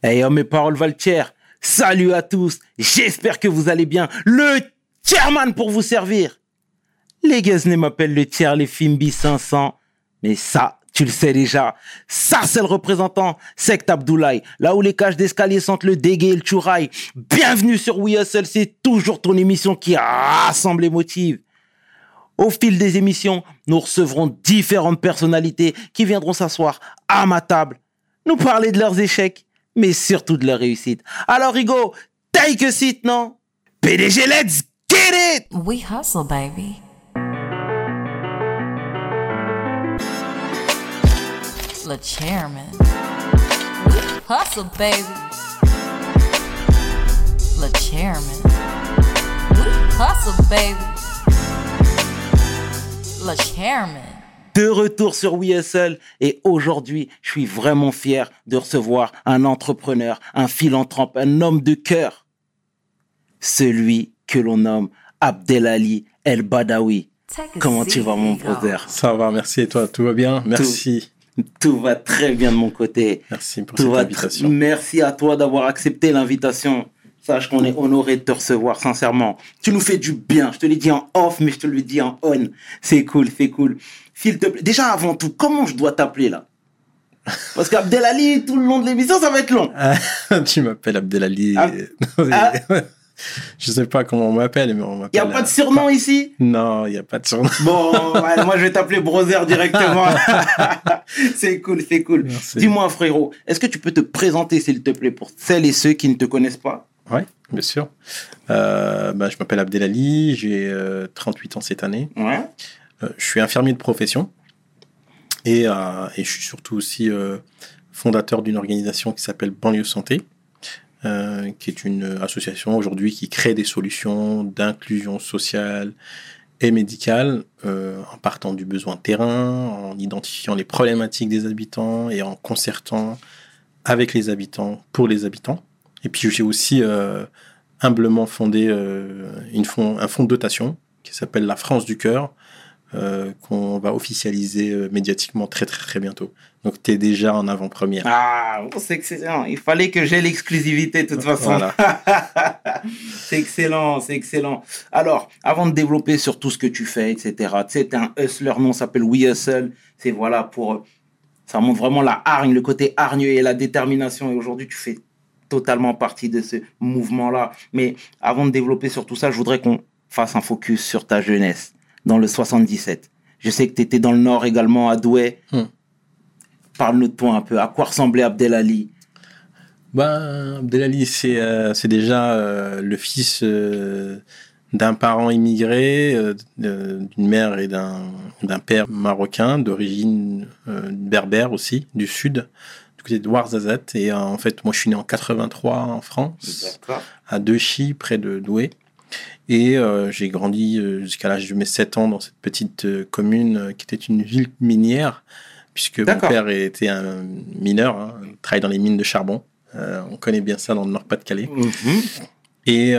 Hey, oh, mes paroles valent Salut à tous. J'espère que vous allez bien. Le chairman pour vous servir. Les Guesnay m'appellent le tiers, les Fimbi 500. Mais ça, tu le sais déjà. Ça, c'est le représentant Sect Abdoulaye. Là où les cages d'escalier sentent le dégué et le chouraï. Bienvenue sur We Hustle. C'est toujours ton émission qui rassemble les motifs. Au fil des émissions, nous recevrons différentes personnalités qui viendront s'asseoir à ma table, nous parler de leurs échecs, mais surtout de leur réussite. Alors, Rigo, take a seat, non? PDG, let's get it! We hustle, baby. Le chairman. We hustle, baby. Le chairman. We hustle, baby. Le chairman de retour sur WeSL et aujourd'hui, je suis vraiment fier de recevoir un entrepreneur, un philanthrope, un homme de cœur. Celui que l'on nomme Abdelali El Badawi. Comment tu vas, mon brother? Ça va, merci. Et toi, tout va bien? Merci. Tout, va très bien de mon côté. Merci pour cette invitation. Merci à toi d'avoir accepté l'invitation. Sache qu'on est honoré de te recevoir, sincèrement. Tu nous fais du bien. Je te l'ai dit en off, mais je te le dis en on. C'est cool, c'est cool. S'il te plaît. Déjà, avant tout, comment je dois t'appeler là? Parce qu'Abdelali, tout le long de l'émission, ça va être long. tu m'appelles Abdelali. Ah. ah. Je sais pas comment on m'appelle, mais on m'appelle. Il n'y a pas de surnom ici? Non, il n'y a pas de surnom. Bon, moi je vais t'appeler Brother directement. c'est cool, c'est cool. Dis-moi, frérot, est-ce que tu peux te présenter, s'il te plaît, pour celles et ceux qui ne te connaissent pas? Oui, bien sûr. Euh, bah, je m'appelle Abdelali, j'ai 38 euh, ans cette année. Ouais. Euh, je suis infirmier de profession et, et je suis surtout aussi fondateur d'une organisation qui s'appelle Banlieue Santé, qui est une association aujourd'hui qui crée des solutions d'inclusion sociale et médicale en partant du besoin terrain, en identifiant les problématiques des habitants et en concertant avec les habitants pour les habitants. Et puis j'ai aussi euh, humblement fondé euh, une fond, un fonds de dotation qui s'appelle la France du cœur, euh, qu'on va officialiser médiatiquement très très très bientôt. Donc tu es déjà en avant-première. Ah, c'est excellent. Il fallait que j'ai l'exclusivité de toute façon. c'est excellent, c'est excellent. Alors, avant de développer sur tout ce que tu fais, etc., tu sais, un hustler, nom s'appelle We Hustle. C'est voilà pour... Ça montre vraiment la hargne, le côté hargneux et la détermination. Et aujourd'hui, tu fais totalement partie de ce mouvement-là. Mais avant de développer sur tout ça, je voudrais qu'on fasse un focus sur ta jeunesse dans le 77. Je sais que tu étais dans le Nord également, à Douai. Hmm. Parle-nous de toi un peu. À quoi ressemblait Abdelali? Ben, Abdelali, c'est euh, déjà euh, le fils euh, d'un parent immigré, d'une mère et d'un père marocain, d'origine berbère aussi, du Sud de Ouarzazate. Et euh, en fait, moi, je suis né en 83 en France, à Dechy, près de Douai. Et euh, j'ai grandi euh, jusqu'à l'âge de mes 7 ans dans cette petite commune qui était une ville minière, puisque mon père était un mineur, hein, travaille dans les mines de charbon. on connaît bien ça dans le Nord-Pas-de-Calais. Mhm. Et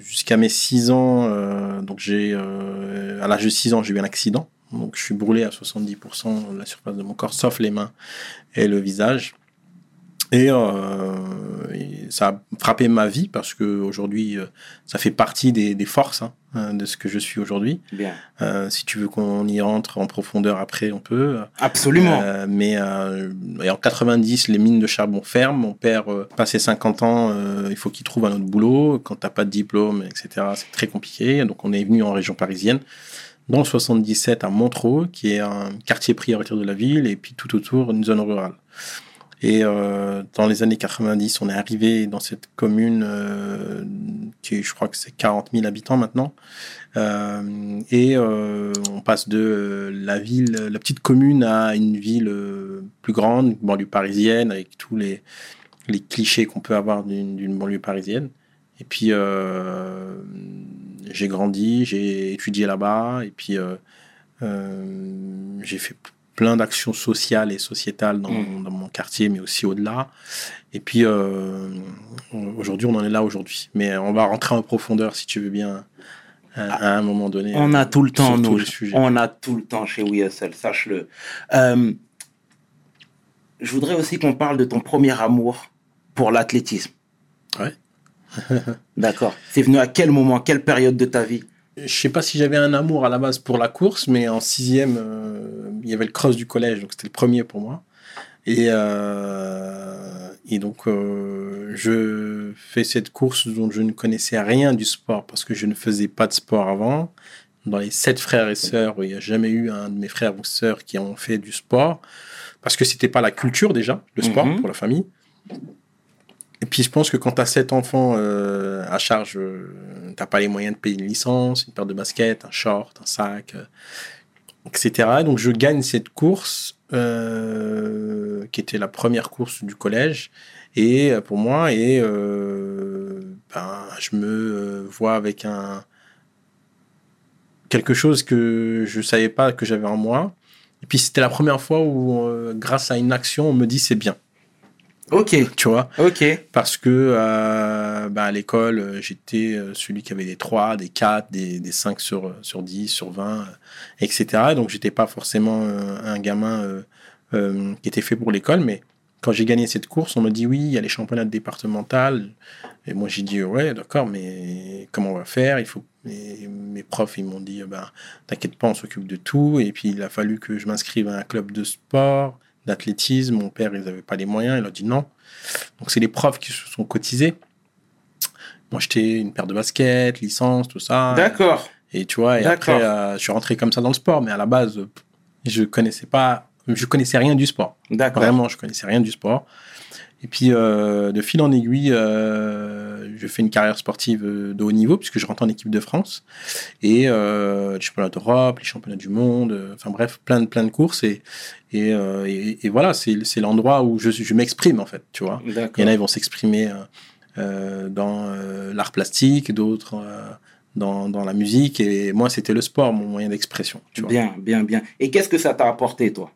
jusqu'à mes 6 ans, donc j'ai, à l'âge de 6 ans, j'ai eu un accident. Donc je suis brûlé à 70% de la surface de mon corps, sauf les mains et le visage. Et, euh, ça a frappé ma vie parce que aujourd'hui, euh, ça fait partie des, forces hein, hein, de ce que je suis aujourd'hui. Euh, si tu veux qu'on y rentre en profondeur après, on peut. Absolument. mais en 90, les mines de charbon ferment. Mon père, passé 50 ans, il faut qu'il trouve un autre boulot. Quand t'as pas de diplôme, etc., c'est très compliqué. Donc on est venu en région parisienne dans le 77 à Montreux, qui est un quartier prioritaire de la ville, et puis tout autour une zone rurale. Et euh, dans les années 90, on est arrivé dans cette commune euh, qui, je crois que c'est 40 000 habitants maintenant. Euh, et euh, on passe de la ville, la petite commune à une ville euh, plus grande, banlieue parisienne, avec tous les clichés qu'on peut avoir d'une banlieue parisienne. Et puis, euh, j'ai grandi, j'ai étudié là-bas, et puis euh, euh, j'ai fait plein d'actions sociales et sociétales dans, mm. dans, mon quartier, mais aussi au-delà. Et puis, aujourd'hui, on en est là aujourd'hui. Mais on va rentrer en profondeur, si tu veux bien, à, un moment donné. On a tout le temps, nous. On a tout le temps chez WeSL, sache-le. je voudrais aussi qu'on parle de ton premier amour pour l'athlétisme. Ouais. D'accord. C'est venu à quel moment, quelle période de ta vie? Je sais pas si j'avais un amour à la base pour la course, mais en sixième, euh, il y avait le cross du collège, donc c'était le premier pour moi. Et, euh, et donc, euh, je fais cette course dont je ne connaissais rien du sport parce que je ne faisais pas de sport avant. Dans les sept frères et sœurs, il n'y a jamais eu un de mes frères ou sœurs qui ont fait du sport parce que c'était pas la culture déjà, le sport Mhm. pour la famille. Et puis, je pense que quand tu as sept enfants euh, à charge, euh, t'as pas les moyens de payer une licence, une paire de baskets, un short, un sac, euh, etc. Donc, je gagne cette course euh, qui était la première course du collège. Et euh, pour moi, et ben, je me vois avec un quelque chose que je savais pas que j'avais en moi. Et puis c'était la première fois où, grâce à une action, on me dit c'est bien. Ok, Tu vois, ok. parce que euh, bah, à l'école, euh, j'étais euh, celui qui avait des 3, des 4, des, des 5 sur, sur 10, sur 20, euh, etc. Donc, j'étais pas forcément euh, un gamin euh, euh, qui était fait pour l'école, mais quand j'ai gagné cette course, on me dit oui, il y a les championnats départementaux. Et moi, j'ai dit ouais, d'accord, mais comment on va faire? Il faut. Et mes profs, ils m'ont dit ben, t'inquiète pas, on s'occupe de tout. Et puis, il a fallu que je m'inscrive à un club de sport, d'athlétisme. Mon père, ils n'avaient pas les moyens. Il a dit non. Donc, c'est les profs qui se sont cotisés. Moi, j'étais une paire de baskets, licence, tout ça. D'accord. Et tu vois, et après, euh, je suis rentré comme ça dans le sport. Mais à la base, je connaissais pas, je connaissais rien du sport. D'accord. Vraiment, je connaissais rien du sport. Et puis, euh, de fil en aiguille, euh, je fais une carrière sportive euh, de haut niveau, puisque je rentre en équipe de France. Et euh, les championnats d'Europe, les championnats du monde, enfin bref, plein de, plein de courses. Et, et, et, et voilà, c'est l'endroit où je, je m'exprime, en fait, tu vois. Il y en a, ils vont s'exprimer dans l'art plastique, d'autres dans, dans la musique. Et moi, c'était le sport, mon moyen d'expression. Bien, bien, bien. Et qu'est-ce que ça t'a apporté, toi?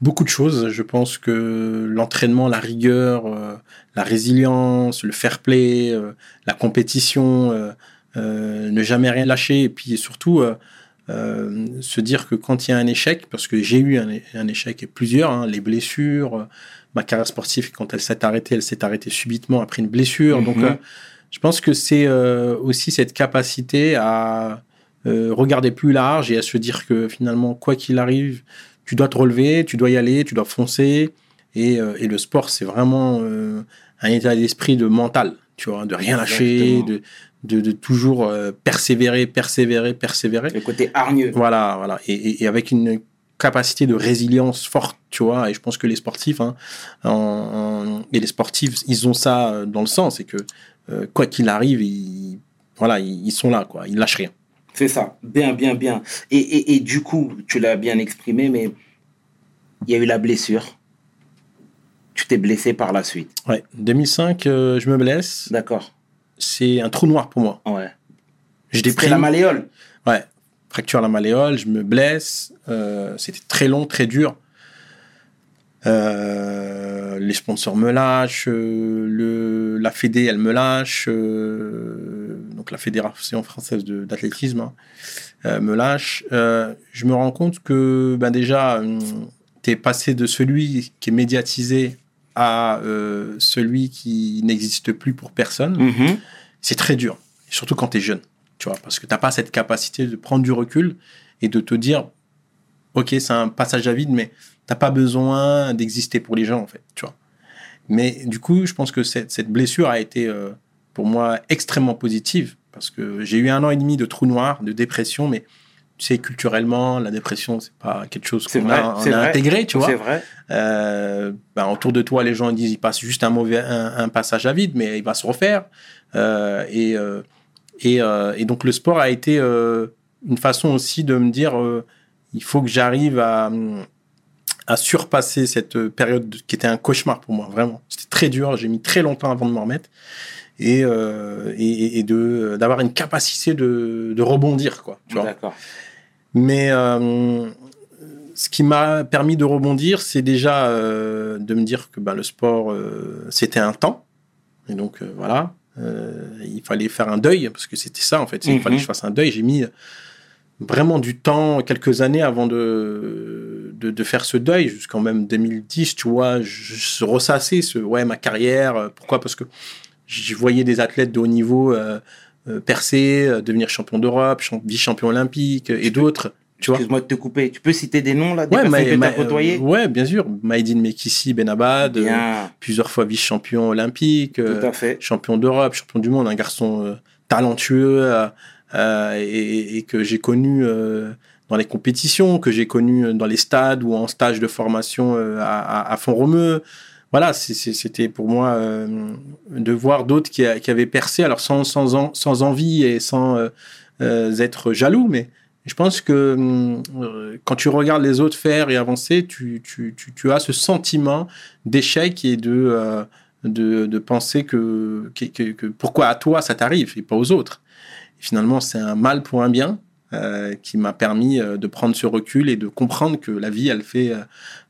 Beaucoup de choses. Je pense que l'entraînement, la rigueur, euh, la résilience, le fair play, euh, la compétition, euh, ne jamais rien lâcher. Et puis surtout, se dire que quand il y a un échec, parce que j'ai eu un, un échec et plusieurs, hein, les blessures, ma carrière sportive, quand elle s'est arrêtée, elle s'est arrêtée subitement après une blessure. Donc, Mhm. je pense que c'est aussi cette capacité à regarder plus large et à se dire que finalement, quoi qu'il arrive, tu dois te relever, tu dois y aller, tu dois foncer. Et, euh, et le sport, c'est vraiment euh, un état d'esprit de mental, tu vois, de rien lâcher, de, de, de toujours euh, persévérer, persévérer, persévérer. Le côté hargneux. Voilà, voilà. Et, et- et avec une capacité de résilience forte, tu vois. Et je pense que les sportifs, hein, en- en- et les sportifs, ils ont ça dans le sang, c'est que quoi qu'il arrive, ils, voilà, ils, ils sont là, quoi. Ils lâchent rien. C'est ça. Bien, bien, bien. Et, et, et du coup, tu l'as bien exprimé, mais il y a eu la blessure. Tu t'es blessé par la suite. Ouais. 2005, euh, je me blesse. D'accord. C'est un trou noir pour moi. Ouais. Je déprime. la malléole. Ouais, fracture la malléole, je me blesse. euh, C'était très long, très dur. Euh, les sponsors me lâchent, euh, le, la Fédé, elle me lâche, euh, donc la Fédération française d'athlétisme hein, euh, me lâche. Je me rends compte que ben déjà, tu es passé de celui qui est médiatisé à euh, celui qui n'existe plus pour personne Mhm. c'est très dur. Surtout quand tu es jeune, tu vois, parce que tu n'as pas cette capacité de prendre du recul et de te dire, ok, c'est un passage à vide, mais t'as pas besoin d'exister pour les gens, en fait, tu vois. Mais du coup, je pense que cette, cette blessure a été euh, pour moi extrêmement positive, parce que j'ai eu un an et demi de trou noir, de dépression, mais tu sais, culturellement, la dépression, c'est pas quelque chose qu'on a, on intégré, tu vois. C'est vrai. Euh, ben, autour de toi, les gens disent il passe juste un mauvais un, un passage à vide, mais il va se refaire. Euh, et, et, et donc le sport a été une façon aussi de me dire il faut que j'arrive à, à surpasser cette période qui était un cauchemar pour moi, vraiment. C'était très dur, j'ai mis très longtemps avant de m'en remettre. Et, euh, et, et de d'avoir une capacité de, de rebondir, quoi. Tu vois. Mais euh, ce qui m'a permis de rebondir, c'est déjà euh, de me dire que ben, le sport, euh, c'était un temps. Et donc, euh, voilà, euh, il fallait faire un deuil, parce que c'était ça, en fait. Il Mhm. fallait que je fasse un deuil. J'ai mis vraiment du temps, quelques années avant de, de, de faire ce deuil jusqu'en même 2010, tu vois, je, ressassais ce, ouais, ma carrière. euh, Pourquoi? Parce que je voyais des athlètes de haut niveau euh, euh, percer, devenir champion d'Europe, champ- vice-champion olympique et d'autres. Excuse-moi de te couper. Tu peux citer des noms là, des Ouais, personnes Ma- que tu Ma- as côtoyées? euh, ouais, bien sûr. Maïdine Mekissi Benabad, euh, plusieurs fois vice-champion olympique, tout à fait. champion d'Europe, champion du monde, un garçon talentueux et, et que j'ai connu dans les compétitions, que j'ai connu dans les stades ou en stage de formation euh, à, à, Font-Romeu. Voilà, c'était pour moi euh, de voir d'autres qui, avaient percé, alors sans, sans, en- sans envie et sans euh, euh, être jaloux, mais je pense que hum, euh, quand tu regardes les autres faire et avancer, tu, as ce sentiment d'échec et de, euh, penser que, que, pourquoi à toi ça t'arrive et pas aux autres. Finalement, c'est un mal pour un bien euh, qui m'a permis euh, de prendre ce recul et de comprendre que la vie, elle fait euh,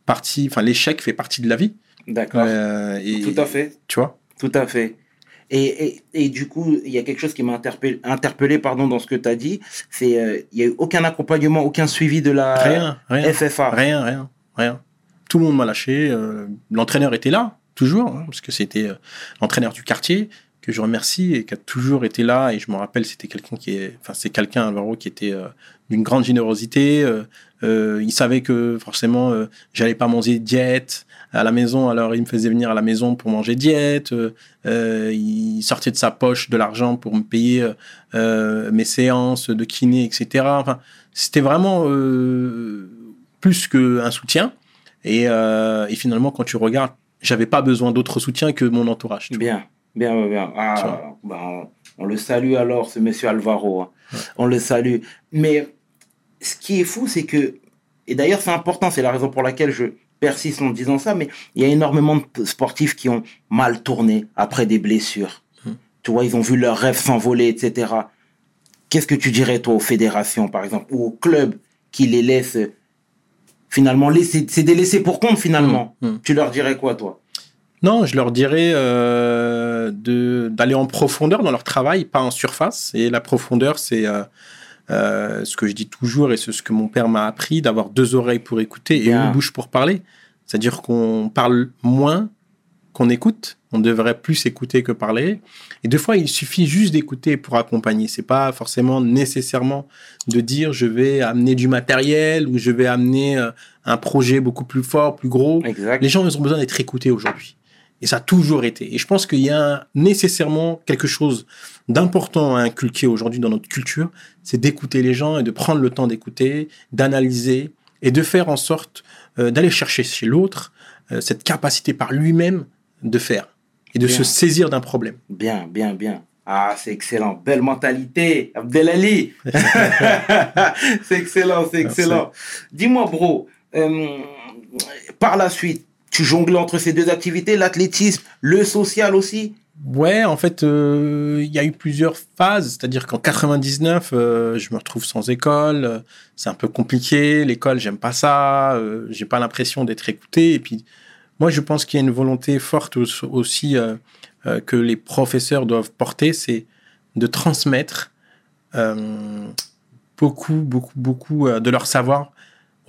partie, enfin l'échec fait partie de la vie. D'accord. Euh, Tout à fait. Tu vois Tout à fait. Et, et, et du coup, il y a quelque chose qui m'a interpellé, interpellé pardon, dans ce que tu as dit. C'est euh, il n'y a eu aucun accompagnement, aucun suivi de la Rien, rien. FFA. Rien, rien, rien. Tout le monde m'a lâché. euh, L'entraîneur était là, toujours, hein, parce que c'était euh, l'entraîneur du quartier que je remercie et qui a toujours été là. Et je me rappelle, c'était quelqu'un qui est, enfin, c'est quelqu'un Alvaro qui était euh, d'une grande générosité. euh, euh, il savait que forcément, j'allais pas manger diète à la maison, alors il me faisait venir à la maison pour manger diète. il sortait de sa poche de l'argent pour me payer mes séances de kiné, etc. Enfin, c'était vraiment plus qu'un soutien. Et, finalement, quand tu regardes, j'avais pas besoin d'autre soutien que mon entourage. vois. Bien, bien, bien. Ah, ben, on le salue alors, ce monsieur Alvaro. hein. On le salue. Mais ce qui est fou, c'est que, et d'ailleurs c'est important, c'est la raison pour laquelle je persiste en disant ça, mais il y a énormément de sportifs qui ont mal tourné après des blessures. Hmm. Tu vois, ils ont vu leurs rêves s'envoler, etc. Qu'est-ce que tu dirais, toi, aux fédérations, par exemple, ou aux clubs qui les laissent finalement laisser, c'est des laissés pour compte, finalement. Hmm, hmm. Tu leur dirais quoi, toi? Non, je leur dirais euh, de- d'aller en profondeur dans leur travail, pas en surface. Et la profondeur, c'est euh, euh, ce que je dis toujours et c'est ce que mon père m'a appris, d'avoir deux oreilles pour écouter et une bouche pour parler. C'est-à-dire qu'on parle moins qu'on écoute. On devrait plus écouter que parler. Et des fois, il suffit juste d'écouter pour accompagner. C'est pas forcément nécessairement de dire je vais amener du matériel ou je vais amener euh, un projet beaucoup plus fort, plus gros. Exact. Les gens, ils ont besoin d'être écoutés aujourd'hui. Et ça a toujours été. Et je pense qu'il y a nécessairement quelque chose d'important à inculquer aujourd'hui dans notre culture, c'est d'écouter les gens et de prendre le temps d'écouter, d'analyser et de faire en sorte euh, d'aller chercher chez l'autre euh, cette capacité par lui-même de faire et de Bien. se saisir d'un problème. Bien, bien, bien. Ah, c'est excellent. Belle mentalité. Abdelali. c'est excellent, c'est excellent. Dis-moi, bro, euh, par la suite, tu jonglais entre ces deux activités, l'athlétisme, le social aussi Ouais, en fait, euh, il y a eu plusieurs phases. C'est-à-dire qu'en 99, euh, je me retrouve sans école. C'est un peu compliqué. L'école, j'aime pas ça. euh, J'ai pas l'impression d'être écouté. Et puis, moi, je pense qu'il y a une volonté forte au- aussi que les professeurs doivent porter, c'est de transmettre beaucoup, beaucoup, beaucoup de leur savoir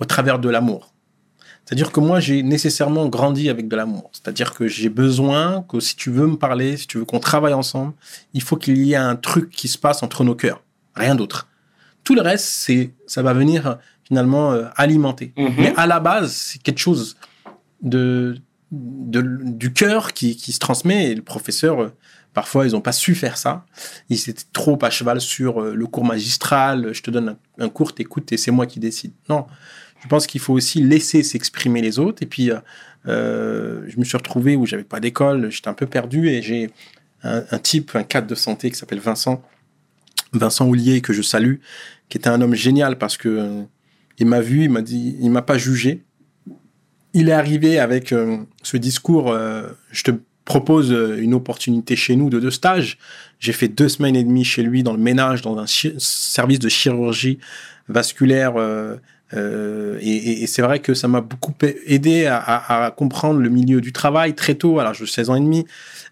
au travers de l'amour. C'est-à-dire que moi, j'ai nécessairement grandi avec de l'amour. C'est-à-dire que j'ai besoin que si tu veux me parler, si tu veux qu'on travaille ensemble, il faut qu'il y ait un truc qui se passe entre nos cœurs. Rien d'autre. Tout le reste, c'est, ça va venir finalement euh, alimenter. Mhm. Mais à la base, c'est quelque chose de, de- du cœur qui, qui se transmet. Et le professeur, euh, parfois, ils n'ont pas su faire ça. Ils étaient trop à cheval sur euh, le cours magistral. Je te donne un, un cours, t'écoutes et c'est moi qui décide. Non. Je pense qu'il faut aussi laisser s'exprimer les autres. Et puis, euh, euh, je me suis retrouvé où j'avais pas d'école, j'étais un peu perdu et j'ai un, type, un cadre de santé qui s'appelle Vincent, Vincent Houlier, que je salue, qui était un homme génial parce que euh, il m'a vu, il m'a dit, il m'a pas jugé. Il est arrivé avec ce discours, je te propose une opportunité chez nous de deux stages. J'ai fait deux semaines et demie chez lui dans le ménage, dans un service de chirurgie vasculaire. Euh, et et- et c'est vrai que ça m'a beaucoup aidé à, à- à comprendre le milieu du travail très tôt, l'âge de 16 ans et demi,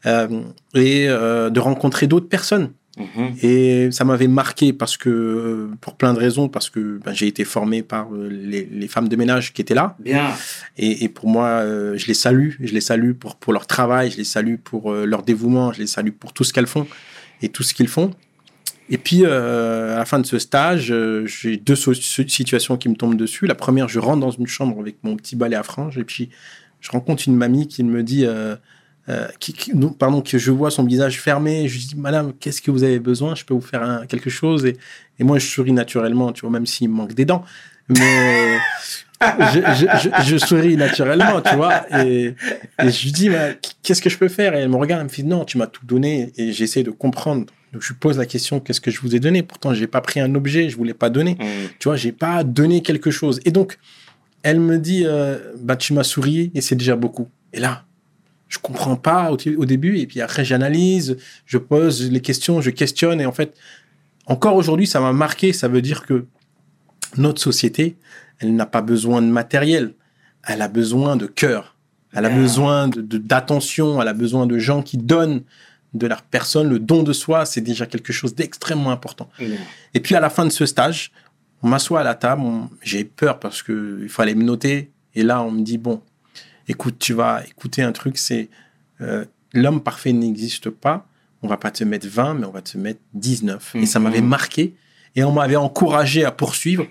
euh, et euh, de rencontrer d'autres personnes Mhm. Et ça m'avait marqué parce que, pour plein de raisons, parce que ben, j'ai été formé par les, les femmes de ménage qui étaient là. Bien. Et, et pour moi, je les salue. Je les salue pour, pour leur travail, je les salue pour leur dévouement, je les salue pour tout ce qu'elles font et tout ce qu'ils font. Et puis, euh, à la fin de ce stage, euh, j'ai deux situations qui me tombent dessus. La première, je rentre dans une chambre avec mon petit balai à franges et puis je rencontre une mamie qui me dit, euh, pardon, que je vois son visage fermé. Je lui dis, Madame, qu'est-ce que vous avez besoin? Je peux vous faire quelque chose? Et, moi, je souris naturellement, tu vois, même s'il me manque des dents. Mais je, souris naturellement, tu vois. Et, je lui dis, qu'est-ce que je peux faire? Et elle me regarde, elle me fait, non, tu m'as tout donné. Et j'essaie de comprendre. Donc, je pose la question, qu'est-ce que je vous ai donné? Pourtant, j'ai pas pris un objet, je voulais pas donner. Mhm. Tu vois, j'ai pas donné quelque chose. Et donc, elle me dit, euh, bah, tu m'as souri et c'est déjà beaucoup. Et là, je comprends pas au, au début. Et puis après, j'analyse, je pose les questions, je questionne. Et en fait, encore aujourd'hui, ça m'a marqué. Ça veut dire que notre société, elle n'a pas besoin de matériel. Elle a besoin de cœur. Elle a Bien. besoin de- de- d'attention. elle a besoin de gens qui donnent de leur personne. Le don de soi, c'est déjà quelque chose d'extrêmement important. Et puis à la fin de ce stage, on m'assoit à la table. J'ai peur parce que il fallait me noter. Et là, on me dit bon, écoute, tu vas écouter un truc. C'est euh, l'homme parfait n'existe pas. On va pas te mettre 20, mais on va te mettre 19. Et ça Mhm. m'avait marqué. Et on m'avait encouragé à poursuivre.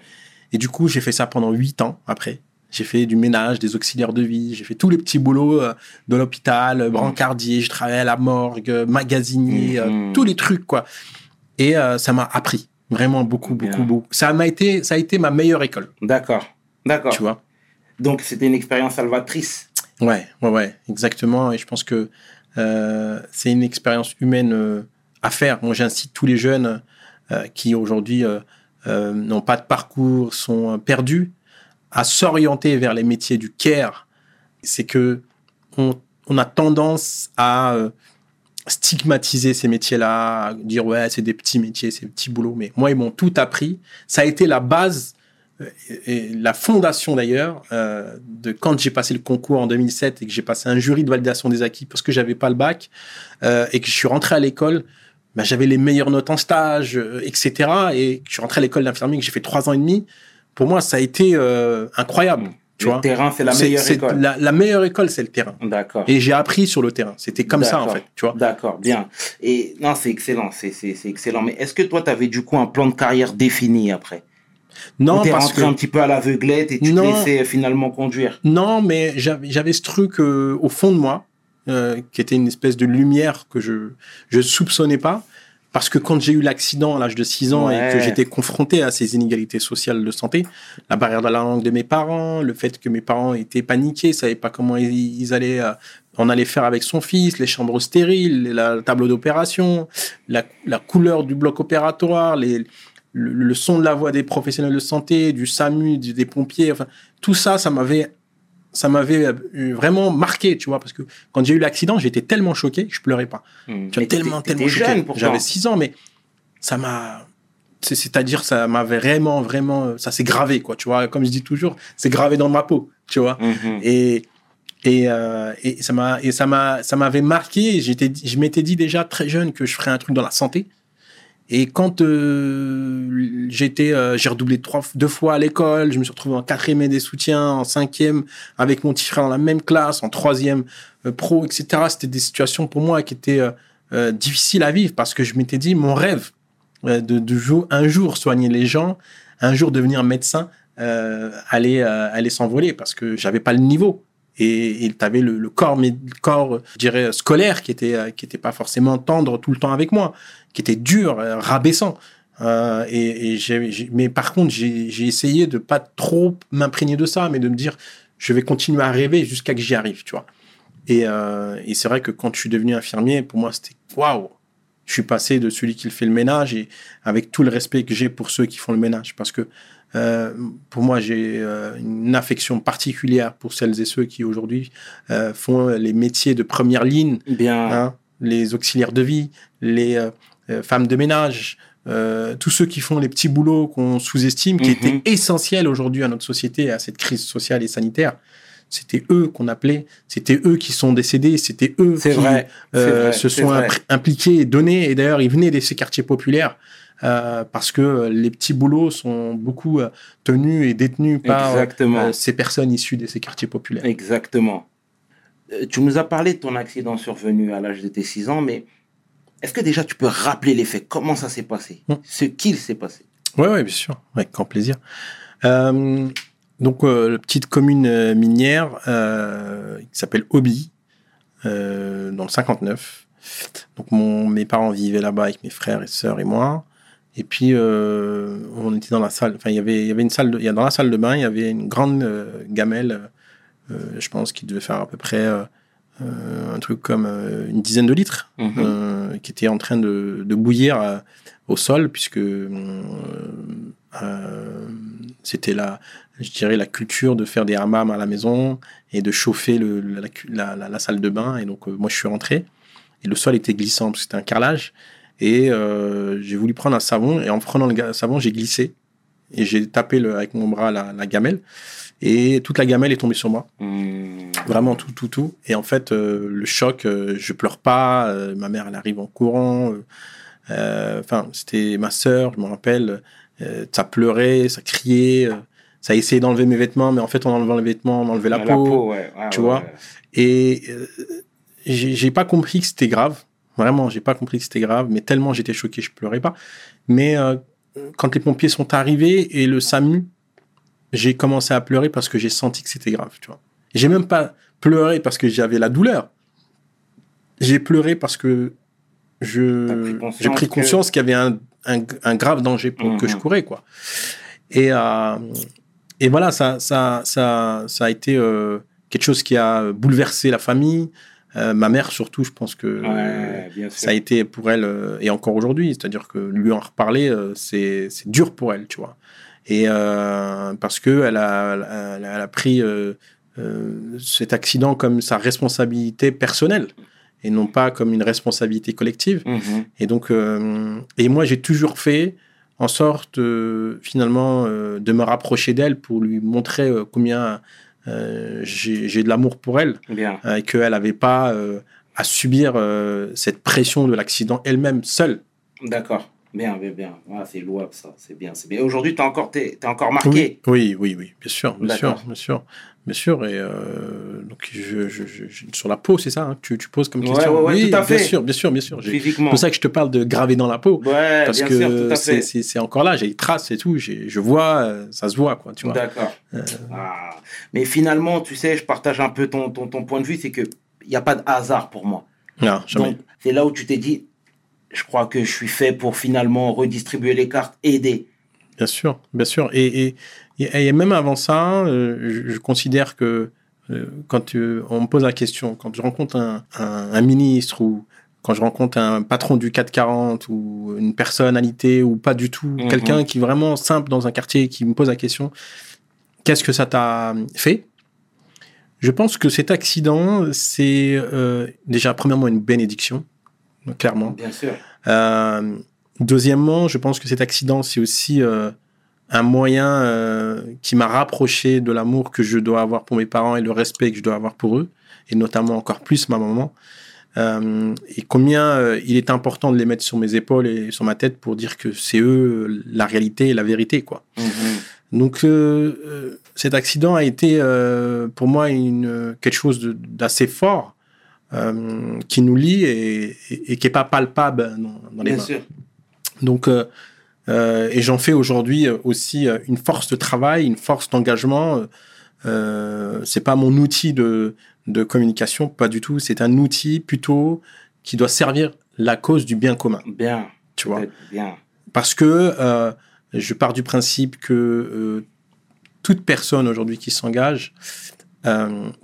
Et du coup, j'ai fait ça pendant huit ans après. J'ai fait du ménage, des auxiliaires de vie, j'ai fait tous les petits boulots euh, de l'hôpital, euh, brancardier, je travaillais à la morgue, euh, magasinier, Mhm. tous les trucs, quoi. Et ça m'a appris vraiment beaucoup, Bien. beaucoup, beaucoup. Ça m'a été, ça a été ma meilleure école, D'accord. D'accord. tu vois. Donc, c'était une expérience salvatrice. Ouais, ouais, ouais, exactement. Et je pense que c'est une expérience humaine à faire. Moi, j'incite tous les jeunes qui aujourd'hui n'ont pas de parcours, sont perdus, à s'orienter vers les métiers du care. C'est que on, a tendance à euh, stigmatiser ces métiers-là, dire ouais, c'est des petits métiers, c'est des petits boulots. Mais moi, ils m'ont tout appris. Ça a été la base euh, et la fondation d'ailleurs euh, de quand j'ai passé le concours en 2007 et que j'ai passé un jury de validation des acquis parce que j'avais pas le bac et que je suis rentré à l'école bah, j'avais les meilleures notes en stage etc et que je suis rentré à l'école d'infirmier que j'ai fait trois ans et demi pour moi ça a été euh, incroyable tu le vois terrain, c'est la meilleure école. la, la meilleure école c'est le terrain D'accord. et j'ai appris sur le terrain c'était comme ça en fait tu vois D'accord, bien. Et non, c'est excellent, c'est c'est- c'est excellent. Mais est-ce que toi, tu avais du coup un plan de carrière défini après? Non t'es parce rentré que un petit peu à l'aveuglette et tu te Non. laissais finalement conduire? Non, mais j'avais j'avais ce truc euh, au fond de moi, euh, qui était une espèce de lumière que je je soupçonnais pas. Parce que quand j'ai eu l'accident à l'âge de 6 ans et que j'étais confronté à ces inégalités sociales de santé, la barrière de la langue de mes parents, le fait que mes parents étaient paniqués, savaient pas comment ils, ils allaient, euh, on allait faire avec son fils, les chambres stériles, la table d'opération, la, la couleur du bloc opératoire, les, le, le son de la voix des professionnels de santé, du SAMU, du- des pompiers, enfin, tout ça, ça m'avait ça m'avait vraiment marqué, tu vois, parce que quand j'ai eu l'accident, j'étais tellement choqué je pleurais pas. Tu vois, Mais tellement, tellement choqué. J'avais 6 ans, mais ça m'a. c'est- C'est-à-dire, ça m'avait vraiment, vraiment. Ça s'est gravé, quoi, tu vois. Comme je dis toujours, c'est gravé dans ma peau, tu vois. Mhm. Et. Et, euh, et ça m'a et ça m'a ça m'avait marqué j'étais je m'étais dit déjà très jeune que je ferais un truc dans la santé et quand euh, j'étais euh, j'ai redoublé trois deux fois à l'école je me suis retrouvé en quatrième des soutiens en cinquième avec mon petit frère dans la même classe en troisième euh, pro etc c'était des situations pour moi qui étaient euh, euh, difficiles à vivre parce que je m'étais dit mon rêve euh, de, de jour, un jour soigner les gens un jour devenir médecin allait allait s'envoler parce que j'avais pas le niveau et tu avais le, corps mais le corps je dirais scolaire qui était qui était pas forcément tendre tout le temps avec moi qui était dur euh, rabaissant. Euh, et, et mais par contre j'ai essayé de pas trop m'imprégner de ça mais de me dire je vais continuer à rêver jusqu'à que j'y arrive tu vois. Et, euh, et c'est vrai que quand je suis devenu infirmier pour moi c'était waouh. Je suis passé de celui qui fait le ménage et avec tout le respect que j'ai pour ceux qui font le ménage parce que euh, pour moi, j'ai euh, une affection particulière pour celles et ceux qui aujourd'hui euh, font les métiers de première ligne, Bien. hein, les auxiliaires de vie, les femmes de ménage, euh, tous ceux qui font les petits boulots qu'on sous-estime, qui Mhm. étaient essentiels aujourd'hui à notre société et à cette crise sociale et sanitaire. c'était eux qu'on appelait, c'était eux qui sont décédés, c'était eux qui vrai, c'est euh, vrai, se sont impliqués et donnés. Et d'ailleurs, ils venaient de ces quartiers populaires euh, parce que les petits boulots sont beaucoup euh, tenus et détenus par Exactement. euh, ces personnes issues de ces quartiers populaires. Exactement. Tu nous as parlé de ton accident survenu à l'âge de tes 6 ans, mais est-ce que déjà tu peux rappeler les faits? Comment ça s'est passé? Hmm. Ce qu'il s'est passé? Oui, ouais, bien sûr, avec grand plaisir. Euh, donc, euh, la petite commune minière euh, qui s'appelle Obi, euh, dans le 59. Donc, mon, mes parents vivaient là-bas avec mes frères et sœurs et moi. Et puis, euh, on était dans la salle. Enfin, il y avait, il y avait une salle. De, dans la salle de bain, il y avait une grande euh, gamelle. euh, je pense qu'il devait faire à peu près un truc comme une dizaine de litres Mhm. qui était en train de, de bouillir au sol, puisque c'était la, je dirais, la culture de faire des hammams à la maison et de chauffer le, la, la- la- la salle de bain. Et donc, moi, je suis rentré et le sol était glissant parce que c'était un carrelage. Et euh, j'ai voulu prendre un savon et en prenant le savon, j'ai glissé et j'ai tapé le- avec mon bras la, la gamelle et toute la gamelle est tombée sur moi. Hmm. Vraiment tout, tout, tout. Et en fait, euh, le choc, euh, je pleure pas. ma mère, elle arrive en courant. Enfin, c'était ma sœur, je me rappelle. ça pleurait, ça criait. ça a essayé d'enlever mes vêtements, mais en fait, en enlevant les vêtements, on enlevait la, La peau. peau, ouais. Ah, tu ouais, vois. Et euh, j'ai pas compris que c'était grave. Vraiment, j'ai pas compris que c'était grave, mais tellement j'étais choqué, je pleurais pas. Mais euh, quand les pompiers sont arrivés et le SAMU, j'ai commencé à pleurer parce que j'ai senti que c'était grave, tu vois. J'ai même pas pleuré parce que j'avais la douleur. J'ai pleuré parce que je j'ai pris conscience qu'il y avait un, un, un grave danger pour que je courais, quoi. Et, euh, et voilà, ça, ça, ça, ça a été euh, quelque chose qui a bouleversé la famille. Euh, ma mère, surtout, je pense que Ouais, bien sûr. ça a été pour elle, euh, et encore aujourd'hui, c'est-à-dire que lui en reparler, euh, c'est dur pour elle, tu vois. Et parce que elle a, elle a, elle a pris cet accident comme sa responsabilité personnelle et non pas comme une responsabilité collective. Mhm. Et donc, euh, et moi, j'ai toujours fait en sorte, euh, finalement, euh, de me rapprocher d'elle pour lui montrer combien j'ai j'ai de l'amour pour elle euh, et qu'elle n'avait pas euh, à subir euh, cette pression de l'accident elle-même seule. D'accord. Bien, bien, bien. Ah, c'est louable, ça. C'est bien, c'est bien. Aujourd'hui, encore, t'es, t'es encore marqué. Oui, oui, oui, bien sûr, bien sûr, bien sûr, bien sûr. Et euh, donc, je, je- je- je- sur la peau, c'est ça, hein, tu, tu poses comme Ouais, question. ouais, oui, tout à bien fait. sûr, bien sûr, bien sûr. C'est pour ça que je te parle de graver dans la peau. Ouais, parce bien que c'est- encore là, j'ai des traces et tout, je vois, ça se voit, quoi, tu vois. D'accord. Euh. Ah. Mais finalement, tu sais, je partage un peu ton, ton, ton point de vue, c'est que il n'y a pas de hasard pour moi. Non, jamais. C'est là où tu t'es dit, je crois que je suis fait pour finalement redistribuer les cartes, aider. Bien sûr, bien sûr. Et, et, et- et même avant ça, euh, je, je considère que euh, quand on me pose la question, quand je rencontre un, un- un ministre ou quand je rencontre un patron du 440 ou une personnalité ou pas du tout, Mhm. quelqu'un qui est vraiment simple dans un quartier qui me pose la question, qu'est-ce que ça t'a fait? Je pense que cet accident, c'est euh, déjà premièrement une bénédiction, clairement. Bien sûr. Euh, deuxièmement, je pense que cet accident, c'est aussi euh, un moyen euh, qui m'a rapproché de l'amour que je dois avoir pour mes parents et le respect que je dois avoir pour eux, et notamment encore plus ma maman. Euh, et combien il est important de les mettre sur mes épaules et sur ma tête pour dire que c'est eux la réalité et la vérité, quoi. Mhm. Donc cet accident a été pour moi une, quelque chose d'assez fort qui nous lie et, et- et qui est pas palpable dans, dans les Bien mains. sûr. Donc euh, euh, et j'en fais aujourd'hui euh, aussi une force de travail, une force d'engagement. Euh, c'est pas mon outil de, de communication, pas du tout. C'est un outil plutôt qui doit servir la cause du bien commun. Bien. Tu vois? Bien. parce que euh, je pars du principe que euh, toute personne aujourd'hui qui s'engage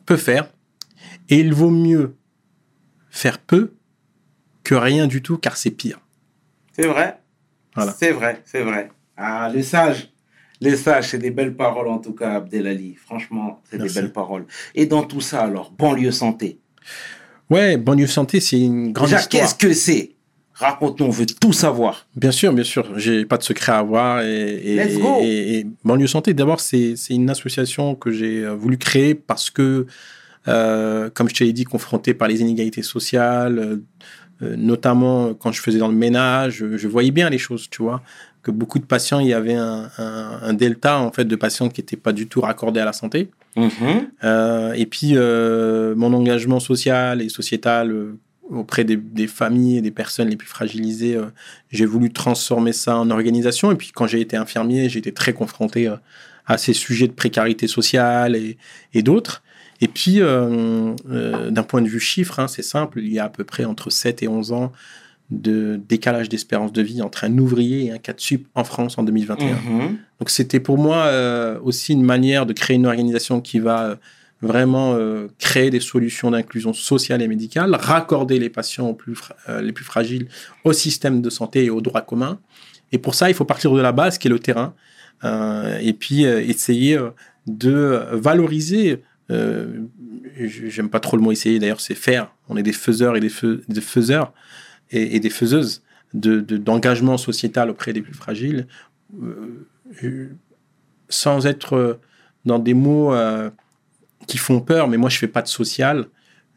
peut faire, et il vaut mieux faire peu que rien du tout, car c'est pire. C'est vrai. Voilà. C'est vrai, c'est vrai. Ah, les sages. Les sages, c'est des belles paroles en tout cas, Abdelali. Franchement, c'est des belles paroles. Et dans tout ça, alors, banlieue santé. Ouais, banlieue santé, c'est une grande Déjà, histoire. qu'est-ce que c'est? Raconte-nous, on veut tout savoir. Bien sûr, bien sûr. J'ai pas de secret à avoir. Et, et, Let's go. et- et Banlieue Santé, d'abord, c'est c'est une association que j'ai euh, voulu créer parce que, euh, comme je te l'ai dit, confronté par les inégalités sociales, euh, notamment quand je faisais dans le ménage, je, je voyais bien les choses, tu vois. Que beaucoup de patients, il y avait un, un- un delta en fait de patients qui n'étaient pas du tout raccordés à la santé. Mhm. Euh, et puis, euh, mon engagement social et sociétal auprès des, des familles et des personnes les plus fragilisées, j'ai voulu transformer ça en organisation. Et puis, quand j'ai été infirmier, j'ai été très confronté à ces sujets de précarité sociale et, et d'autres. Et puis, euh, euh, d'un point de vue chiffre, hein, c'est simple, il y a à peu près entre 7 et 11 ans de décalage d'espérance de vie entre un ouvrier et un cadre sup en France en 2021. Mhm. Donc c'était pour moi euh, aussi une manière de créer une organisation qui va vraiment euh, créer des solutions d'inclusion sociale et médicale, raccorder les patients aux plus fra- euh, les plus fragiles au système de santé et aux droits communs. Et pour ça, il faut partir de la base, qui est le terrain, et puis essayer de valoriser. Euh, J'aime pas trop le mot essayer, d'ailleurs, c'est faire. On est des faiseurs et des, feu- des faiseurs et, des faiseuses de- de- d'engagement sociétal auprès des plus fragiles. Euh, sans être dans des mots euh, qui font peur, mais moi je fais pas de social,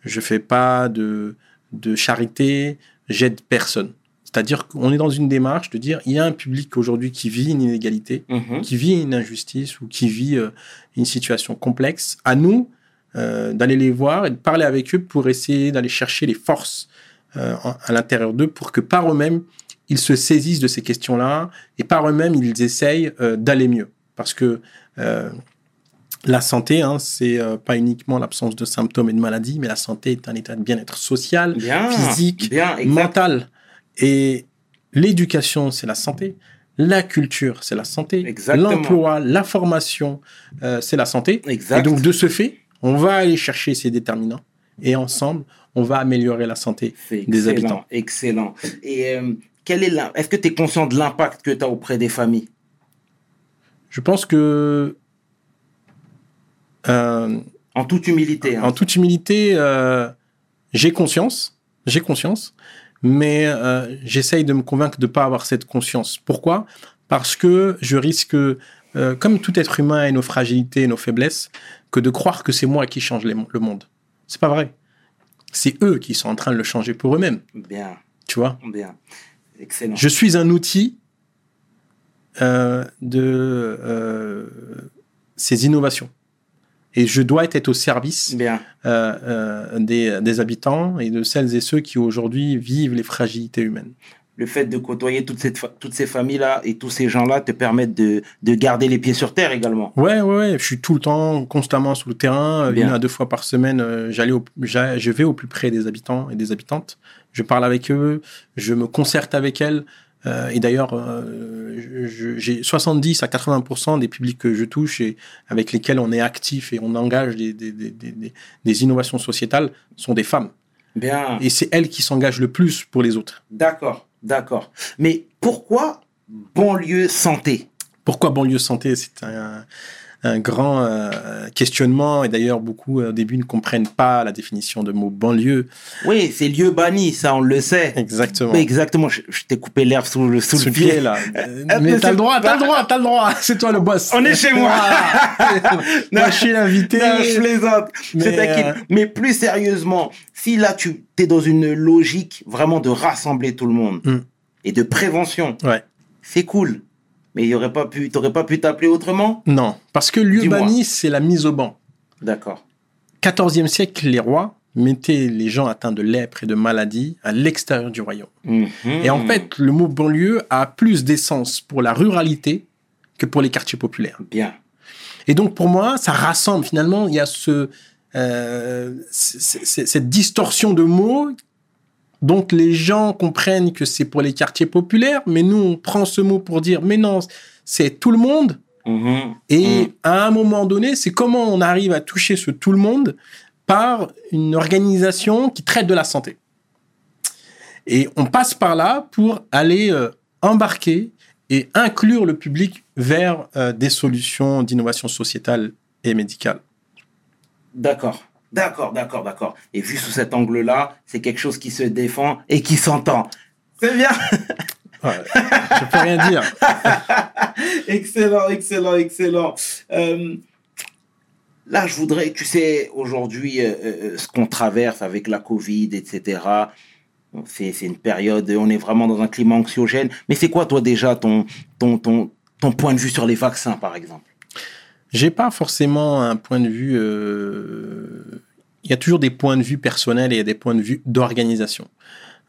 je fais pas de, de charité, j'aide personne. C'est-à-dire qu'on est dans une démarche de dire il y a un public aujourd'hui qui vit une inégalité, Mhm. qui vit une injustice ou qui vit euh, une situation complexe. À nous euh, d'aller les voir et de parler avec eux pour essayer d'aller chercher les forces euh, à l'intérieur d'eux pour que par eux-mêmes ils se saisissent de ces questions-là et par eux-mêmes ils essayent d'aller mieux. Parce que la santé, hein, c'est euh, pas uniquement l'absence de symptômes et de maladies, mais la santé est un état de bien-être social, Bien. physique, Bien, mental. Et l'éducation, c'est la santé. La culture, c'est la santé. L'emploi, la formation, euh, c'est la santé. Exact. Et donc, de ce fait, on va aller chercher ces déterminants et ensemble, on va améliorer la santé des habitants. Excellent. Et euh, quel est l'im- Est-ce que tu es conscient de l'impact que tu as auprès des familles? Je pense que, euh, En toute humilité. hein. en toute humilité, j'ai conscience, j'ai conscience, mais euh, j'essaye de me convaincre de ne pas avoir cette conscience. Pourquoi? Parce que je risque, euh, comme tout être humain a nos fragilités et nos faiblesses, que de croire que c'est moi qui change les le monde. C'est pas vrai. C'est eux qui sont en train de le changer pour eux-mêmes, Bien, tu vois? bien. Excellent. Je suis un outil euh, de ces innovations. Et je dois être au service Bien. euh, euh, des, des habitants et de celles et ceux qui aujourd'hui vivent les fragilités humaines. Le fait de côtoyer toute cette fa- toutes ces familles-là et tous ces gens-là te permettent de, de garder les pieds sur terre également. Ouais, ouais, ouais, je suis tout le temps, constamment sur le terrain. Bien. Une à deux fois par semaine, euh, au- je vais au plus près des habitants et des habitantes. Je parle avec eux, je me concerte avec elles. Euh, et d'ailleurs, euh, j'ai 70 à 80% des publics que je touche et avec lesquels on est actif et on engage des, des- des- des innovations sociétales sont des femmes. Bien. Et c'est elles qui s'engagent le plus pour les autres. D'accord, d'accord. Mais pourquoi banlieue santé? Pourquoi banlieue santé? C'est un, un grand euh, questionnement. Et d'ailleurs, beaucoup euh, au début ne comprennent pas la définition de mot banlieue. Oui, c'est lieu banni, ça on le sait. Exactement. Exactement. Je, je t'ai coupé l'herbe sous le, sous Sous le pied. là. Mais mais t'as le droit, t'as le droit, t'as le droit. C'est toi le boss. On est chez moi. Moi, je suis l'invité. Non, je plaisante. Mais, euh, Mais plus sérieusement, si là tu es dans une logique vraiment de rassembler tout le monde Mm. et de prévention, Ouais. c'est cool. Mais il y aurait pas pu, t'aurais pas pu t'appeler autrement? Non, parce que banni, c'est la mise au banc. D'accord. 14e siècle, les rois mettaient les gens atteints de lèpre et de maladies à l'extérieur du royaume. Mhm. Et en fait, le mot banlieue a plus d'essence pour la ruralité que pour les quartiers populaires. bien. Et donc, pour moi, ça rassemble. Finalement, il y a ce, euh, cette distorsion de mots. Donc, les gens comprennent que c'est pour les quartiers populaires, mais nous, on prend ce mot pour dire, mais non, c'est tout le monde. Mhm. Et Mhm. à un moment donné, c'est comment on arrive à toucher ce tout le monde par une organisation qui traite de la santé. Et on passe par là pour aller euh, embarquer et inclure le public vers euh, des solutions d'innovation sociétale et médicale. D'accord. D'accord, d'accord, d'accord. Et vu sous cet angle-là, c'est quelque chose qui se défend et qui s'entend. C'est bien. Ouais, je peux rien dire. excellent, excellent, excellent. Euh, là, je voudrais, tu sais, aujourd'hui, euh, euh, ce qu'on traverse avec la Covid, etc., c'est c'est une période, on est vraiment dans un climat anxiogène. Mais c'est quoi, toi, déjà, ton, ton, ton, ton point de vue sur les vaccins, par exemple? J'ai pas forcément un point de vue. euh, Il y a toujours des points de vue personnels et des points de vue d'organisation.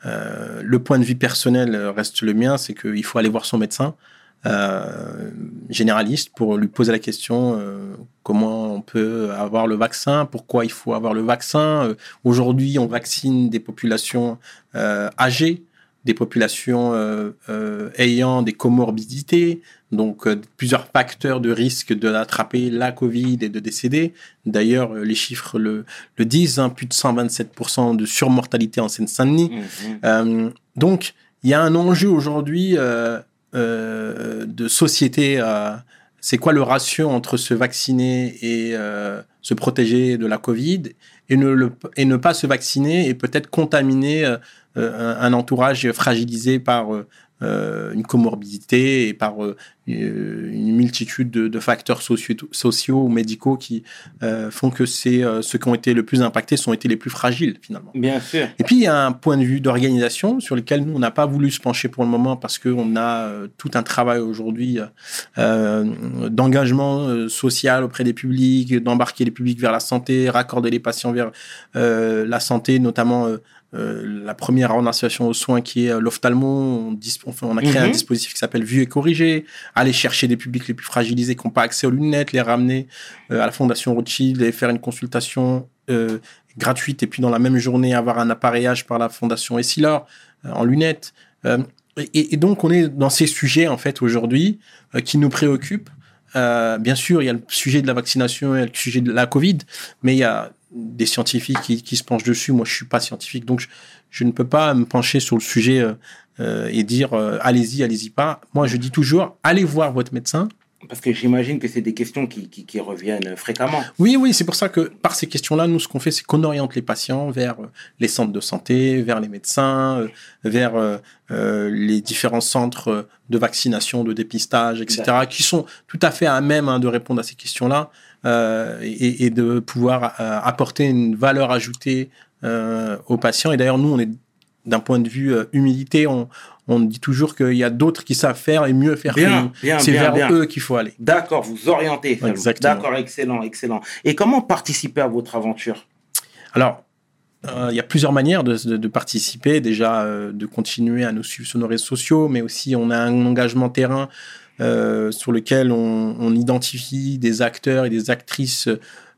Euh, le point de vue personnel reste le mien, c'est qu'il faut aller voir son médecin euh, généraliste pour lui poser la question comment on peut avoir le vaccin, pourquoi il faut avoir le vaccin. Aujourd'hui, on vaccine des populations âgées, des populations ayant des comorbidités, donc euh, plusieurs facteurs de risque de d'attraper la Covid et de décéder. D'ailleurs, euh, les chiffres le, le disent, hein, plus de 127% de surmortalité en Seine-Saint-Denis. Euh, donc, il y a un enjeu aujourd'hui euh, euh, de société. c'est quoi le ratio entre se vacciner et se protéger de la Covid et ne, le- et ne pas se vacciner et peut-être contaminer un, un entourage fragilisé par une comorbidité et par euh, euh, une multitude de, de facteurs sociaux, sociaux ou médicaux qui euh, font que c'est euh, ceux qui ont été le plus impactés sont été les plus fragiles finalement. Bien sûr. Et puis, il y a un point de vue d'organisation sur lequel nous, on n'a pas voulu se pencher pour le moment parce qu'on a euh, tout un travail aujourd'hui euh, d'engagement euh, social auprès des publics, d'embarquer les publics vers la santé, raccorder les patients vers euh, la santé, notamment euh, la première orientation aux soins qui est euh, l'ophtalmo. On, a créé un Mhm. dispositif qui s'appelle Vue et Corrigé, aller chercher des publics les plus fragilisés qui n'ont pas accès aux lunettes, les ramener euh, à la Fondation Rothschild et faire une consultation euh, gratuite et puis dans la même journée avoir un appareillage par la Fondation Essilor en lunettes. Et, et donc on est dans ces sujets en fait aujourd'hui qui nous préoccupent. Bien sûr, il y a le sujet de la vaccination et le sujet de la Covid, mais il y a des scientifiques qui, se penchent dessus. Moi, je suis pas scientifique, donc je, je ne peux pas me pencher sur le sujet euh, euh, et dire euh, allez-y, allez-y pas. Moi, je dis toujours allez voir votre médecin. Parce que j'imagine que c'est des questions qui, qui, qui reviennent fréquemment. Oui, oui, c'est pour ça que par ces questions-là, nous, ce qu'on fait, c'est qu'on oriente les patients vers euh, les centres de santé, vers les médecins, euh, vers euh, les différents centres de vaccination, de dépistage, etc., qui sont tout à fait à même hein, de répondre à ces questions-là euh, et, et de pouvoir euh, apporter une valeur ajoutée aux patients. Et d'ailleurs, nous, on est d'un point de vue euh, humilité, on, on dit toujours qu'il y a d'autres qui savent faire et mieux faire que nous. C'est bien, vers bien. eux qu'il faut aller. D'accord, vous orientez. Exactement. D'accord, excellent, excellent. Et comment participer à votre aventure? Alors, euh, il y a plusieurs manières de, de- de participer. Déjà, euh, de continuer à nous suivre sur nos réseaux sociaux, mais aussi on a un engagement terrain euh, sur lequel on, on identifie des acteurs et des actrices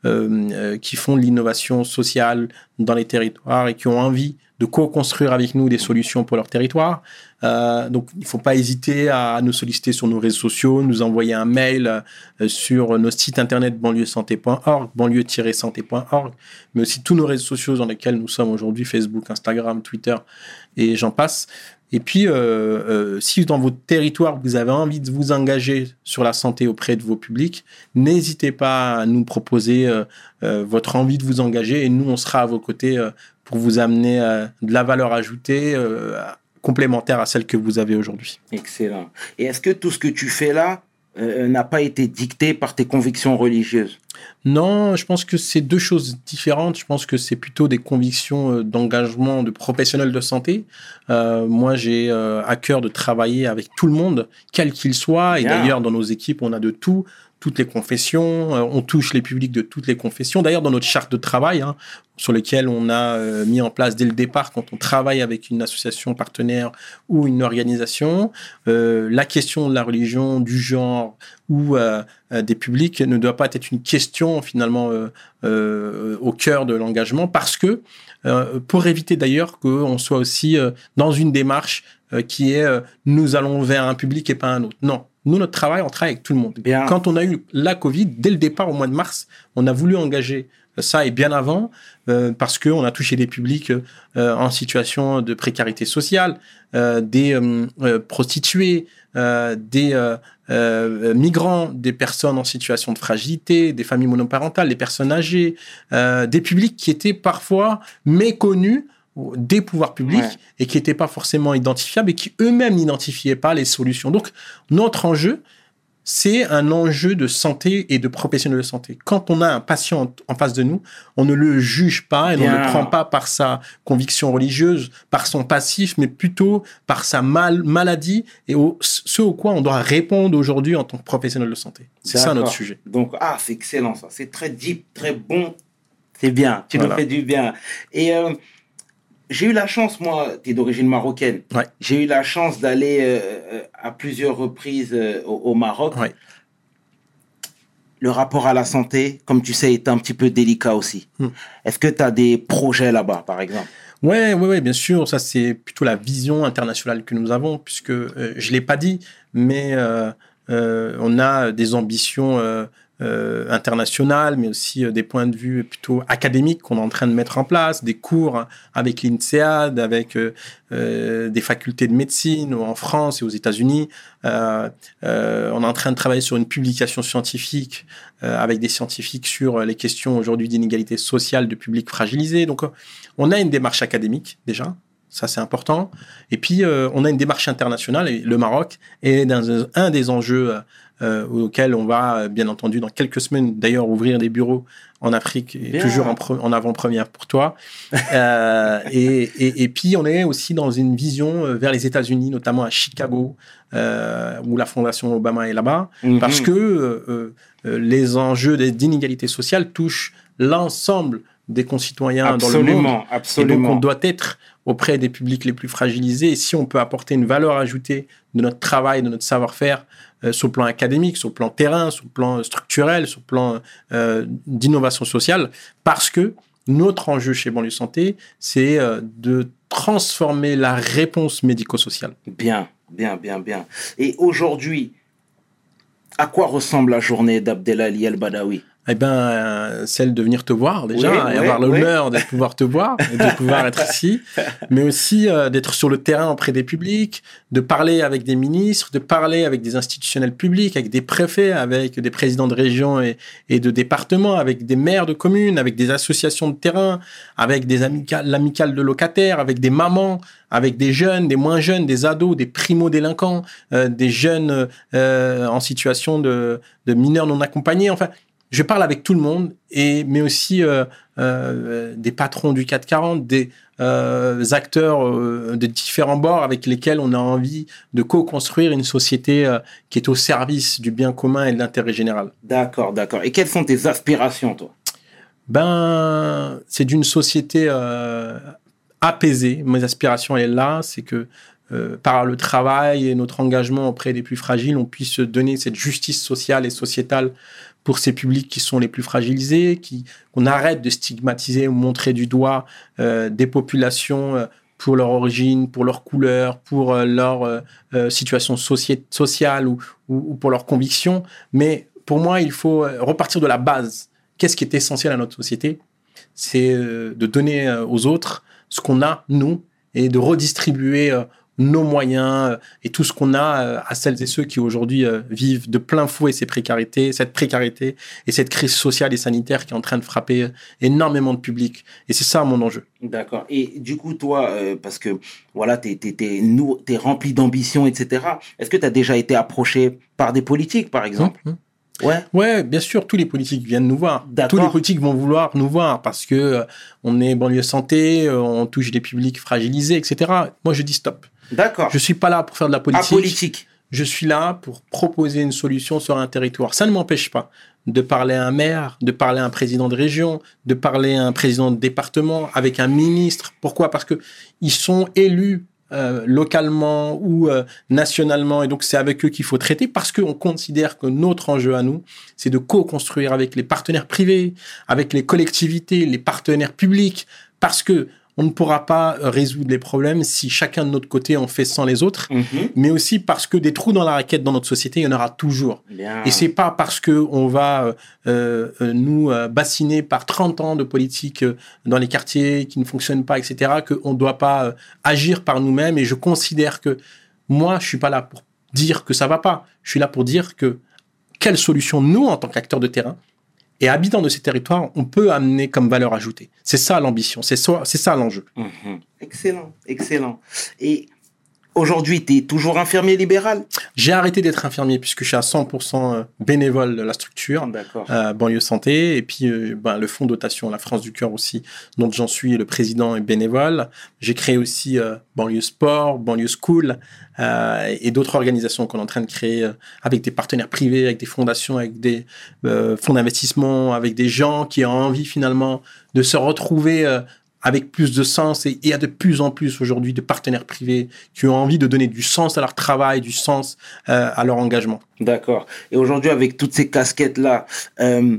euh, euh, qui font de l'innovation sociale dans les territoires et qui ont envie de co-construire avec nous des solutions pour leur territoire. Euh, donc, il ne faut pas hésiter à nous solliciter sur nos réseaux sociaux, nous envoyer un mail sur nos sites internet banlieue-santé.org, banlieue-santé.org, mais aussi tous nos réseaux sociaux dans lesquels nous sommes aujourd'hui, Facebook, Instagram, Twitter, et j'en passe. Et puis, euh, euh, si dans votre territoire, vous avez envie de vous engager sur la santé auprès de vos publics, n'hésitez pas à nous proposer euh, votre envie de vous engager et nous, on sera à vos côtés pour vous amener de la valeur ajoutée complémentaire à celle que vous avez aujourd'hui. Excellent. Et est-ce que tout ce que tu fais là euh, n'a pas été dicté par tes convictions religieuses Non, je pense que c'est deux choses différentes. Je pense que c'est plutôt des convictions euh, d'engagement de professionnels de santé. Euh, moi, j'ai à cœur de travailler avec tout le monde, quel qu'il soit. Et d'ailleurs, dans nos équipes, on a de tout, toutes les confessions. Euh, on touche les publics de toutes les confessions. D'ailleurs, dans notre charte de travail, hein, sur lequel on a euh, mis en place dès le départ, quand on travaille avec une association partenaire ou une organisation, euh, la question de la religion, du genre ou euh, euh, des publics ne doit pas être une question finalement au cœur de l'engagement parce que pour éviter d'ailleurs qu'on soit aussi dans une démarche qui est nous allons vers un public et pas un autre. Non, nous notre travail, on travaille avec tout le monde. Bien. Quand on a eu la Covid, dès le départ au mois de mars, on a voulu engager ça et bien avant euh, parce que on a touché des publics euh, en situation de précarité sociale, euh, des euh, euh, prostituées, euh, des euh, euh, migrants, des personnes en situation de fragilité, des familles monoparentales, des personnes âgées, euh, des publics qui étaient parfois méconnus des pouvoirs publics Ouais. et qui n'étaient pas forcément identifiables et qui eux-mêmes n'identifiaient pas les solutions. Donc, notre enjeu, c'est un enjeu de santé et de professionnels de santé. Quand on a un patient en face de nous, on ne le juge pas et on ne le prend pas par sa conviction religieuse, par son passif, mais plutôt par sa mal- maladie et au, ce au quoi on doit répondre aujourd'hui en tant que professionnel de santé. C'est ça notre sujet. Donc, ah, c'est excellent ça. C'est très deep, très bon. C'est bien. Tu Voilà. me fais du bien. Et euh, j'ai eu la chance, moi, tu es d'origine marocaine. Ouais. J'ai eu la chance d'aller euh, euh, à plusieurs reprises euh, au, au Maroc. Ouais. Le rapport à la santé, comme tu sais, est un petit peu délicat aussi. Hmm. Est-ce que tu as des projets là-bas, par exemple? Ouais, ouais, ouais, bien sûr. Ça, c'est plutôt la vision internationale que nous avons, puisque euh, je l'ai pas dit, mais on a des ambitions euh, internationales, mais aussi euh, des points de vue plutôt académiques qu'on est en train de mettre en place, des cours avec l'INSEAD, avec euh, euh, des facultés de médecine en France et aux États-Unis. On est en train de travailler sur une publication scientifique avec des scientifiques sur les questions aujourd'hui d'inégalité sociale de publics fragilisés. Donc, on a une démarche académique déjà, ça c'est important. Et puis on a une démarche internationale et le Maroc est dans un des enjeux euh, auxquels on va euh, bien entendu dans quelques semaines d'ailleurs ouvrir des bureaux en Afrique, et toujours en, pre- en avant-première pour toi. Euh, et, et, et puis on est aussi dans une vision euh, vers les États-Unis, notamment à Chicago, euh, où la fondation Obama est là-bas parce Mhm. que euh, euh, les enjeux d'inégalité sociale touchent l'ensemble des concitoyens dans le monde. absolument, Et donc, on doit être auprès des publics les plus fragilisés. Et si on peut apporter une valeur ajoutée de notre travail, de notre savoir-faire, euh, sur le plan académique, sur le plan terrain, sur le plan structurel, sur le plan euh, d'innovation sociale, parce que notre enjeu chez Banlieue Santé, c'est euh, de transformer la réponse médico-sociale. Bien, bien, bien, bien. Et aujourd'hui, à quoi ressemble la journée d'Abdelali El Badawi? Eh ben, celle de venir te voir déjà, Oui, et oui, avoir oui. l'honneur de pouvoir te voir, et de pouvoir être ici, mais aussi euh, d'être sur le terrain auprès des publics, de parler avec des ministres, de parler avec des institutionnels publics, avec des préfets, avec des présidents de régions et, et de départements, avec des maires de communes, avec des associations de terrain, avec des amicales, l'amicale de locataires, avec des mamans, avec des jeunes, des moins jeunes, des ados, des primo-délinquants, euh, des jeunes euh, en situation de, de mineurs non accompagnés. Enfin, je parle avec tout le monde, et, mais aussi euh, euh, des patrons du 440, des euh, acteurs de différents bords avec lesquels on a envie de co-construire une société qui est au service du bien commun et de l'intérêt général. D'accord, d'accord. Et quelles sont tes aspirations, toi? Ben, c'est d'une société apaisée. Mes aspirations, elle est là, c'est que euh, par le travail et notre engagement auprès des plus fragiles, on puisse donner cette justice sociale et sociétale pour ces publics qui sont les plus fragilisés, qui qu'on arrête de stigmatiser ou montrer du doigt euh, des populations euh, pour leur origine, pour leur couleur, pour euh, leur situation soci- sociale ou, ou, ou pour leurs convictions. Mais pour moi, il faut repartir de la base. Qu'est-ce qui est essentiel à notre société? C'est de donner aux autres ce qu'on a, nous, et de redistribuer nos moyens euh, et tout ce qu'on a euh, à celles et ceux qui aujourd'hui euh, vivent de plein fouet ces précarités, cette précarité et cette crise sociale et sanitaire qui est en train de frapper énormément de publics. Et c'est ça mon enjeu. D'accord. Et du coup, toi, euh, parce que voilà, tu es, rempli d'ambition, etc. Est-ce que tu as déjà été approché par des politiques, par exemple? Hum, hum. Ouais. Ouais, bien sûr, tous les politiques viennent nous voir. D'accord. Tous les politiques vont vouloir nous voir parce que euh, on est banlieue santé, euh, on touche des publics fragilisés, etc. Moi, je dis stop. D'accord. Je suis pas là pour faire de la politique. Apolitique. Je suis là pour proposer une solution sur un territoire. Ça ne m'empêche pas de parler à un maire, de parler à un président de région, de parler à un président de département, avec un ministre. Pourquoi? Parce que ils sont élus euh, localement ou euh, nationalement, et donc c'est avec eux qu'il faut traiter, parce qu'on considère que notre enjeu à nous, c'est de co-construire avec les partenaires privés, avec les collectivités, les partenaires publics, parce que on ne pourra pas résoudre les problèmes si chacun de notre côté on fait sans les autres Mhm. mais aussi parce que des trous dans la raquette dans notre société, il y en aura toujours. Bien. Et c'est pas parce que on va euh, euh, nous euh, bassiner par 30 ans de politique dans les quartiers qui ne fonctionnent pas, etc., qu'on ne doit pas agir par nous-mêmes. Et je considère que moi, je suis pas là pour dire que ça va pas. Je suis là pour dire que quelle solution nous, en tant qu'acteurs de terrain, Et habitant de ces territoires, on peut amener comme valeur ajoutée. C'est ça l'ambition, c'est ça, l'enjeu. Mhm. Excellent, excellent. Et aujourd'hui, tu es toujours infirmier libéral? J'ai arrêté d'être infirmier puisque je suis à 100% euh, bénévole de la structure, euh, banlieue santé, et puis euh, ben, le fonds dotation, la France du cœur aussi, dont j'en suis le président et bénévole. J'ai créé aussi euh, banlieue sport, banlieue school, euh, et d'autres organisations qu'on est en train de créer avec des partenaires privés, avec des fondations, avec des fonds d'investissement, avec des gens qui ont envie finalement de se retrouver avec plus de sens et il y a de plus en plus aujourd'hui de partenaires privés qui ont envie de donner du sens à leur travail, du sens euh, à leur engagement. D'accord. Et aujourd'hui, avec toutes ces casquettes-là, euh,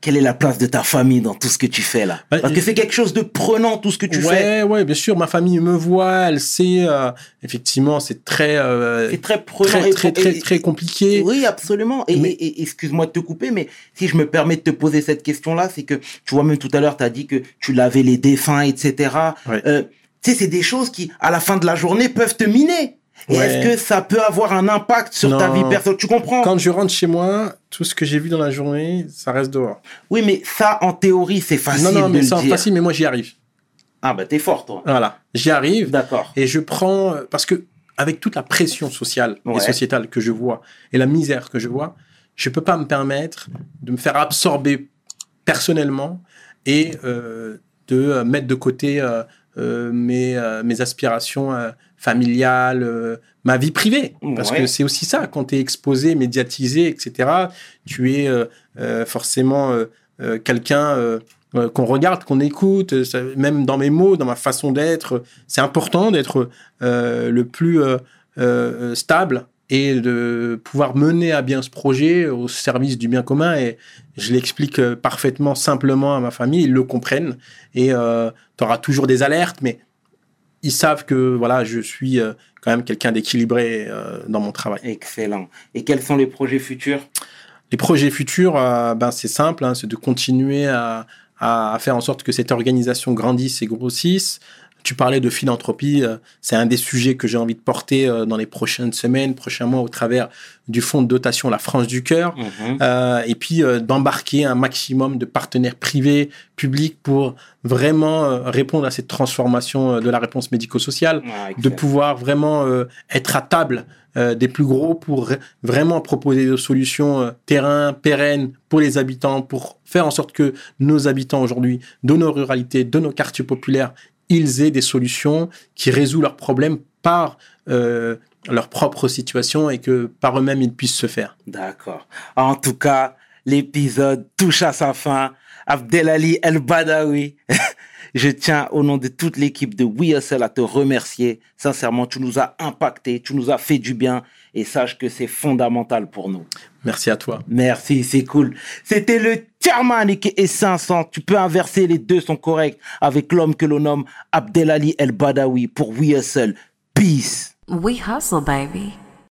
quelle est la place de ta famille dans tout ce que tu fais là Bah, Parce que c'est quelque chose de prenant, tout ce que tu fais. ouais, ouais, bien sûr, ma famille me voit, elle sait, euh, effectivement, c'est très, euh, C'est très prenant. très, et- très, très, et- très compliqué. Oui, absolument. Et, Mais- et- et excuse-moi de te couper, mais si je me permets de te poser cette question-là, c'est que, tu vois, même tout à l'heure, tu as dit que tu lavais les défunts, etc. Ouais. Euh, tu sais, c'est des choses qui, à la fin de la journée, peuvent te miner. Et Ouais. est-ce que ça peut avoir un impact sur ta vie personnelle Tu comprends? Quand je rentre chez moi, tout ce que j'ai vu dans la journée, ça reste dehors. Oui, mais ça, en théorie, c'est facile non, non, mais c'est facile, mais moi j'y arrive. Ah, bah, t'es fort, toi. Voilà, j'y arrive. D'accord. Et je prends, parce que avec toute la pression sociale Ouais. et sociétale que je vois, et la misère que je vois, je peux pas me permettre de me faire absorber personnellement et euh, de euh, mettre de côté euh, euh, mes, mes aspirations euh, familiales, euh, ma vie privée. Parce Ouais. que c'est aussi ça, quand tu es exposé, médiatisé, etc., tu es euh, euh, forcément euh, euh, quelqu'un euh, euh, qu'on regarde, qu'on écoute, euh, ça- même dans mes mots, dans ma façon d'être. C'est important d'être euh, le plus euh, euh, stable et de pouvoir mener à bien ce projet au service du bien commun. Et je l'explique euh, parfaitement, simplement à ma famille. Ils le comprennent. Et tu auras toujours des alertes, mais ils savent que voilà, je suis euh, quand même quelqu'un d'équilibré euh, dans mon travail. Excellent. Et quels sont les projets futurs? Les projets futurs, euh, ben, c'est simple, hein, c'est de continuer à, à, à faire en sorte que cette organisation grandisse et grossisse. Tu parlais de philanthropie, euh, c'est un des sujets que j'ai envie de porter euh, dans les prochaines semaines, prochains mois, au travers du fonds de dotation La France du Cœur. Mhm. Euh, et puis euh, d'embarquer un maximum de partenaires privés, publics, pour vraiment répondre à cette transformation de la réponse médico-sociale Ah, de pouvoir vraiment euh, être à table des plus gros pour vraiment proposer des solutions terrain pérennes pour les habitants, pour faire en sorte que nos habitants aujourd'hui, de nos ruralités, de nos quartiers populaires, ils aient des solutions qui résolvent leurs problèmes par euh, leur propre situation et que par eux-mêmes ils puissent se faire. D'accord. En tout cas, l'épisode touche à sa fin. Abdelali El Badawi. Je tiens, au nom de toute l'équipe de We Hustle, à te remercier. Sincèrement, tu nous as impacté, tu nous as fait du bien et sache que c'est fondamental pour nous. Merci à toi. Merci, c'est cool. C'était le Chairman et 500. Tu peux inverser, les deux sont corrects avec l'homme que l'on nomme Abdelali El Badawi pour We Hustle. Peace. We hustle, baby.